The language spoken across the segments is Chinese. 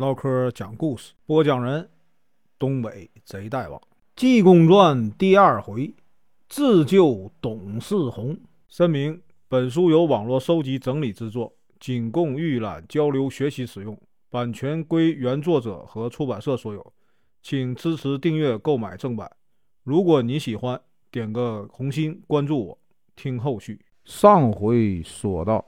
唠嗑讲故事，播讲人：东北贼大王，《济公传》第二回，自救董世宏。声明：本书由网络收集整理制作，仅供预览、交流、学习使用，版权归原作者和出版社所有，请支持订阅、购买正版。如果你喜欢，点个红心，关注我，听后续。上回说到。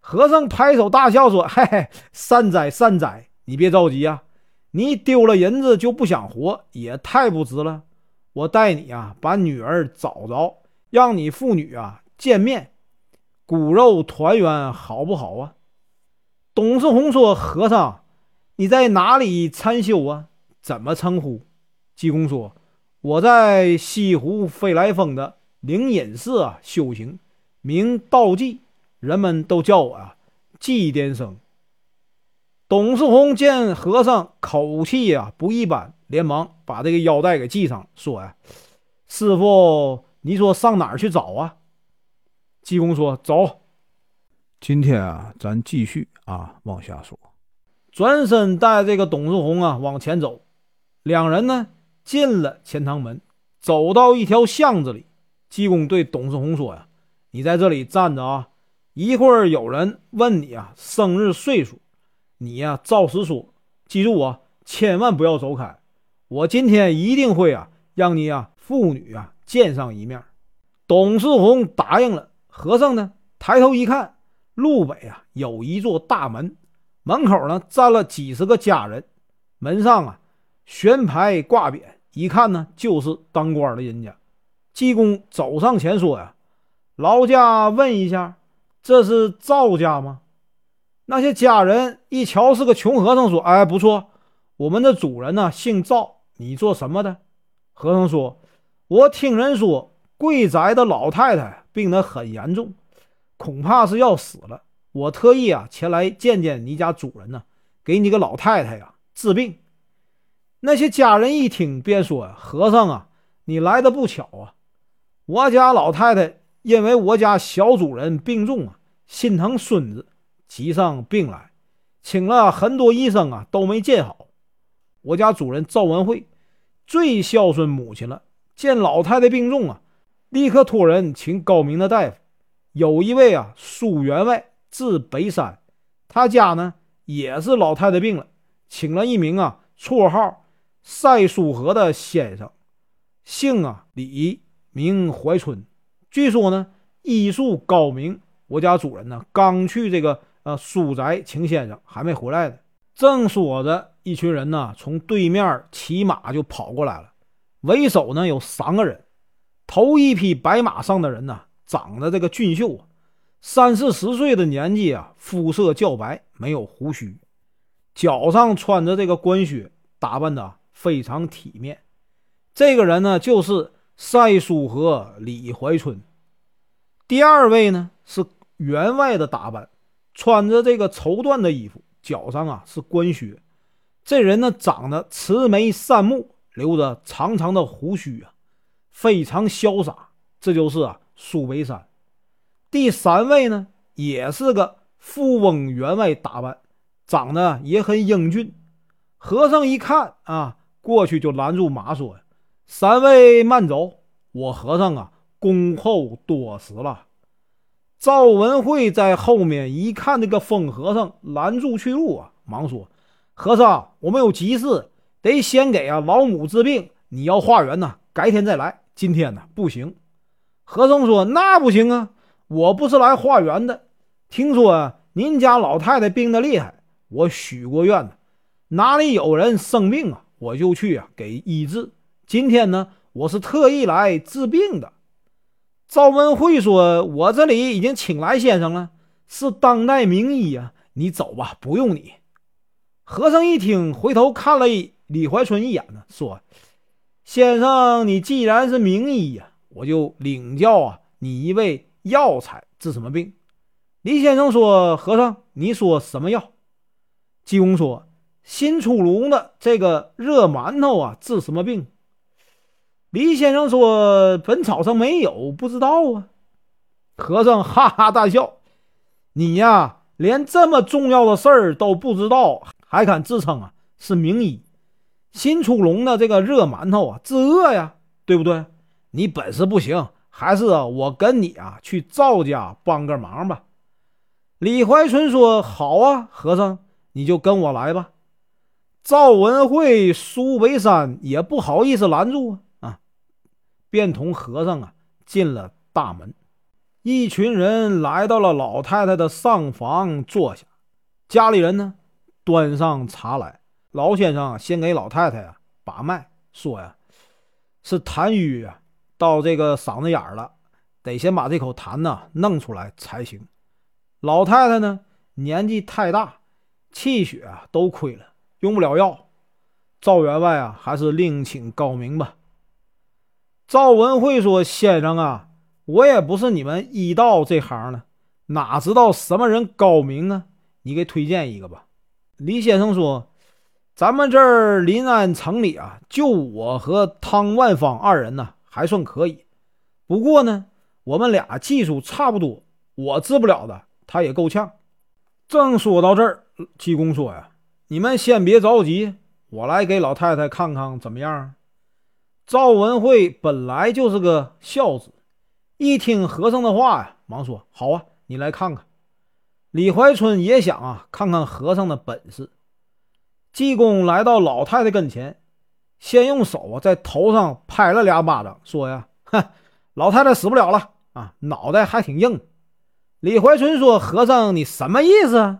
和尚拍手大笑说：“嘿嘿，善哉善哉，你别着急啊！你丢了银子就不想活，也太不值了。我带你啊，把女儿找着，让你父女啊见面，骨肉团圆，好不好啊？”董世宏说：“和尚，你在哪里参修啊？怎么称呼？”济公说：“我在西湖飞来峰的灵隐寺啊修行，名道济。”人们都叫我啊，济癫僧。董世宏见和尚口气呀不一般，连忙把这个腰带给系上，说呀：“师傅，你说上哪儿去找啊？”济公说：“走。”今天啊，咱继续啊往下说。转身带这个董世宏啊往前走，两人呢进了钱塘门，走到一条巷子里。济公对董世宏说：“呀，你在这里站着啊。”一会儿有人问你啊生日岁数，你呀照实说，记住啊，千万不要走开。我今天一定会啊让你啊父女啊见上一面。董世宏答应了。和尚呢抬头一看，路北啊有一座大门，门口呢站了几十个家人，门上啊悬牌挂匾，一看呢就是当官的人家。济公走上前说呀：“劳驾问一下。”这是赵家吗？那些家人一瞧是个穷和尚，说：“哎，不错，我们的主人呢姓赵，你做什么的？”和尚说：“我听人说贵宅的老太太病得很严重，恐怕是要死了。我特意啊前来见见你家主人呢，给你个老太太呀治病。”那些家人一听，便说：“，和尚啊，你来的不巧啊，我家老太太因为我家小主人病重啊。”心疼孙子，急上病来，请了很多医生啊，都没见好。我家主人赵文慧最孝顺母亲了，见老太太病重啊，立刻托人请高明的大夫。有一位啊，苏员外治北山，他家呢也是老太太病了，请了一名啊，绰号赛书和的先生，姓啊李，名怀春，据说呢医术高明。我家主人呢，刚去这个呃苏宅秦先生，还没回来呢。正说着，一群人呢从对面骑马就跑过来了。为首呢有三个人，头一匹白马上的人呢，长得这个俊秀啊，三四十岁的年纪啊，肤色较白，没有胡须，脚上穿着这个官靴，打扮的非常体面。这个人呢就是赛书和李怀春。第二位呢是。员外的打扮，穿着这个绸缎的衣服，脚上啊是官靴。这人呢长得慈眉善目，留着长长的胡须啊，非常潇洒。这就是啊苏北山。第三位呢也是个富翁员外打扮，长得也很英俊。和尚一看啊，过去就拦住马说：“三位慢走，我和尚啊恭候多时了。”赵文慧在后面一看，那个疯和尚拦住去路啊，忙说：“和尚，我们有急事，得先给啊老母治病。你要化缘呢，改天再来。今天呢不行。”和尚说：“那不行啊，我不是来化缘的。听说您家老太太病得厉害，我许过愿呢，哪里有人生病啊，我就去啊给医治。今天呢，我是特意来治病的。”赵文慧说：“我这里已经请来先生了，是当代名医啊。你走吧，不用你。”和尚一听，回头看了李怀春一眼呢，说：“先生，你既然是名医呀，我就领教啊你一味药材治什么病。”李先生说：“和尚，你说什么药？”济公说：“新出炉的这个热馒头啊，治什么病？”李先生说：“本草上没有，不知道啊。”和尚哈哈大笑：“你呀，连这么重要的事儿都不知道，还敢自称啊是名医？新出笼的这个热馒头啊，治饿呀，对不对？你本事不行，还是我跟你啊去赵家帮个忙吧。李怀春说：“好啊，和尚，你就跟我来吧。”赵文慧、苏北山也不好意思拦住，啊，便同和尚啊进了大门。一群人来到了老太太的上房坐下，家里人呢端上茶来。老先生先给老太太啊把脉，说呀是痰瘀啊到这个嗓子眼儿了，得先把这口痰呢弄出来才行。老太太呢年纪太大，气血啊都亏了，用不了药。赵员外啊还是另请高明吧。赵文慧说：“先生啊，我也不是你们医道这行的，哪知道什么人高明啊？你给推荐一个吧。”李先生说。咱们这儿临安城里啊，就我和汤万芳二人呢，还算可以。不过呢，我们俩技术差不多，我治不了的，他也够呛。正说到这儿，济公说呀：“你们先别着急，我来给老太太看看怎么样。”赵文慧本来就是个孝子，一听和尚的话呀，忙说：“好啊，你来看看。”李怀春也想啊，看看和尚的本事。济公来到老太太跟前，先用手啊在头上拍了俩巴掌，说：“呀，哼，老太太死不了了啊，脑袋还挺硬。”李怀春说：“和尚，你什么意思？”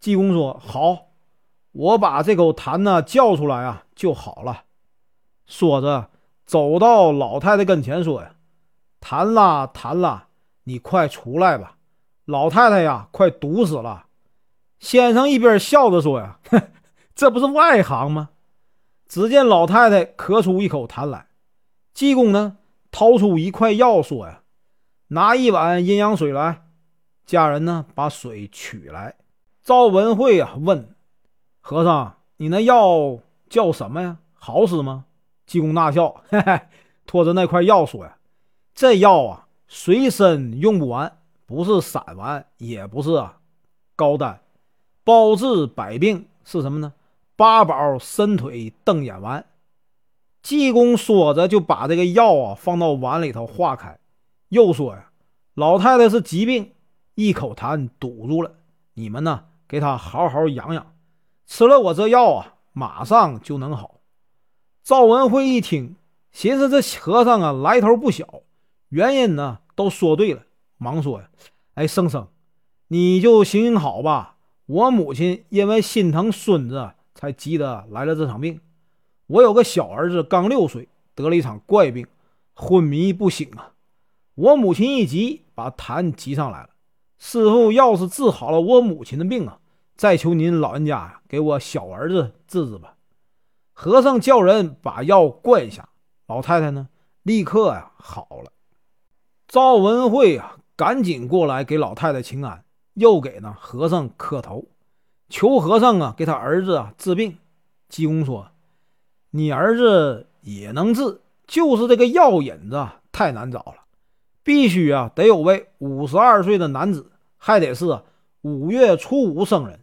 济公说：“好，我把这口痰呢叫出来啊就好了。”说着，走到老太太跟前说：“呀，痰啦痰啦，你快出来吧，老太太呀快毒死了。”先生一边笑着说：“呀，这不是外行吗？”只见老太太咳出一口痰来，济公呢掏出一块药，说：“呀，拿一碗阴阳水来。”家人呢把水取来。赵文慧啊问：“和尚，你那药叫什么呀？好使吗？”济公大笑，嘿嘿，拖着那块药说：“呀，这药啊随身用不完，不是散丸，也不是啊高丹。”包治百病是什么呢？八宝伸腿瞪眼丸。济公说着就把这个药啊放到碗里头化开，又说呀：“老太太是疾病，一口痰堵住了，你们呢给她好好养养，吃了我这药啊，马上就能好。”赵文慧一听，寻思这和尚啊来头不小，原因呢都说对了，忙说呀：“哎，生生，你就行行好吧。”我母亲因为心疼孙子，才急得来了这场病。我有个小儿子，刚六岁，得了一场怪病，昏迷不醒啊。我母亲一急，把痰急上来了。师傅要是治好了我母亲的病啊，再求您老人家，给我小儿子治治吧。和尚叫人把药灌下，老太太呢，立刻呀好了。赵文慧啊，赶紧过来给老太太请安。又给呢和尚磕头，求和尚啊给他儿子啊治病。济公说：“你儿子也能治，就是这个药引子太难找了，必须啊得有位五十二岁的男子，还得是五月初五生人；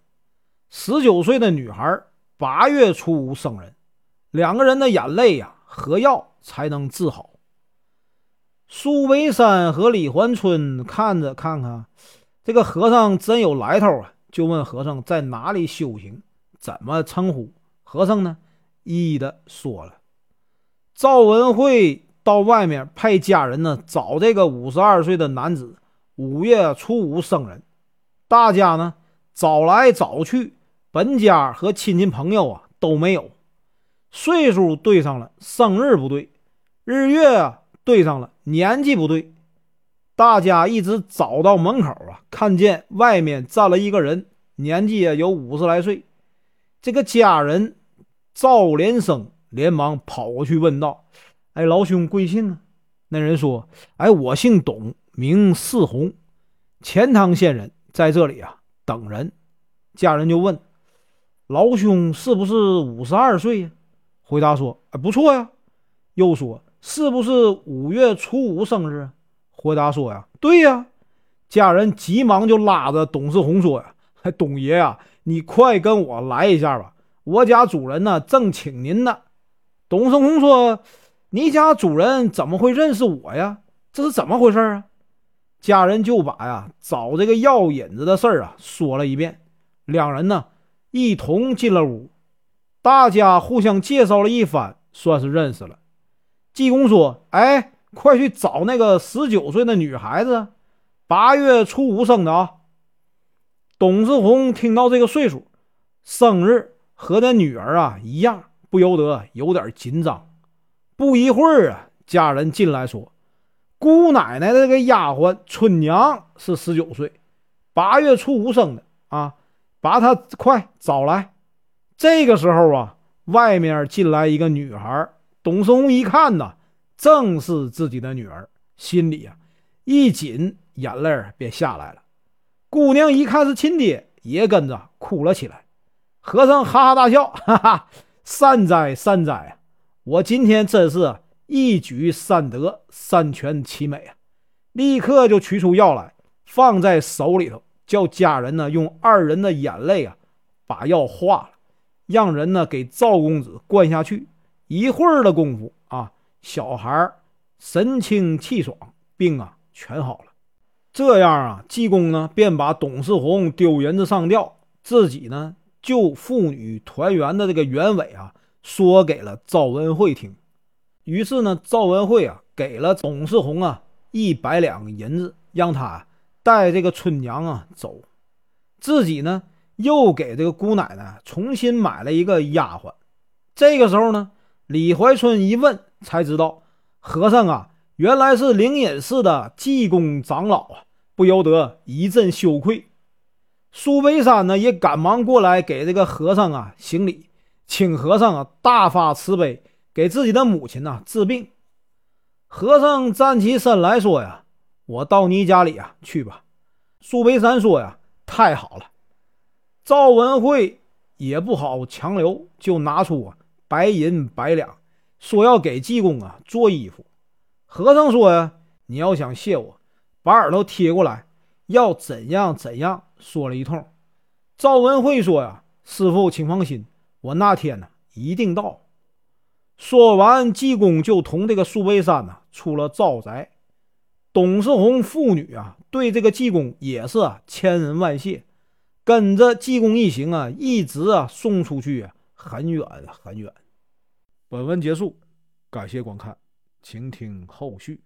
十九岁的女孩，八月初五生人。两个人的眼泪呀和药才能治好。”苏维山和李环春看着看看。这个和尚真有来头啊！就问和尚在哪里修行，怎么称呼？和尚呢，一一的说了。赵文慧到外面派家人呢找这个五十二岁的男子，五月初五生人。大家呢找来找去，本家和亲戚朋友啊都没有，岁数对上了，生日不对，日月啊对上了，年纪不对。大家一直找到门口啊，看见外面站了一个人，年纪啊有五十来岁。这个家人赵连生连忙跑过去问道：“哎，老兄贵姓啊？”那人说：“哎，我姓董，名世红，钱塘县人，在这里啊等人。”家人就问：“老兄是不是五十二岁呀？”回答说：“哎，不错呀。”又说：“是不是五月初五生日？”回答说呀，对呀，家人急忙就拉着董世红说呀：“董爷呀，你快跟我来一下吧，我家主人呢正请您呢。”董世红说：“你家主人怎么会认识我呀？这是怎么回事啊？”家人就把呀找这个药引子的事儿啊说了一遍。两人呢一同进了屋，大家互相介绍了一番，算是认识了。济公说：“哎，快去找那个十九岁的女孩子，八月初五生的啊。”董世红听到这个岁数，生日和那女儿啊一样，不由得有点紧张。不一会儿啊，家人进来说：“姑奶奶的这个丫鬟春娘是十九岁，八月初五生的啊，把她快找来。”这个时候啊，外面进来一个女孩。董松一看呐，正是自己的女儿，心里啊一紧，眼泪便下来了。姑娘一看是亲爹，也跟着哭了起来。和尚哈哈大笑，哈哈，善哉善哉！我今天真是一举三得，三全其美啊！立刻就取出药来，放在手里头，叫家人呢用二人的眼泪啊把药化了，让人呢给赵公子灌下去。一会儿的功夫啊，小孩神清气爽，病啊全好了。这样啊，济公呢便把董世宏丢银子上吊，自己呢就父女团圆的这个原委啊说给了赵文慧听。于是呢，赵文慧啊给了董世宏啊一百两银子，让他带这个春娘啊走，自己呢又给这个姑奶奶重新买了一个丫鬟。这个时候呢。李怀春一问，才知道和尚啊，原来是灵隐寺的济公长老啊，不由得一阵羞愧。苏北山呢，也赶忙过来给这个和尚啊行礼，请和尚啊大发慈悲，给自己的母亲呐治病。和尚站起身来说呀：“我到你家里啊去吧。”苏北山说呀：“太好了。”赵文慧也不好强留，就拿出啊。白银百两，说要给济公啊做衣服。和尚说呀：“你要想谢我，把耳朵贴过来，要怎样怎样。”说了一通。赵文慧说呀：“师傅，请放心，我那天呢一定到。”说完，济公就同这个苏北山呢出了赵宅。董世红父女啊，对这个济公也是千恩万谢，跟着济公一行啊，一直啊送出去啊。很远很远。本文结束，感谢观看，请听后续。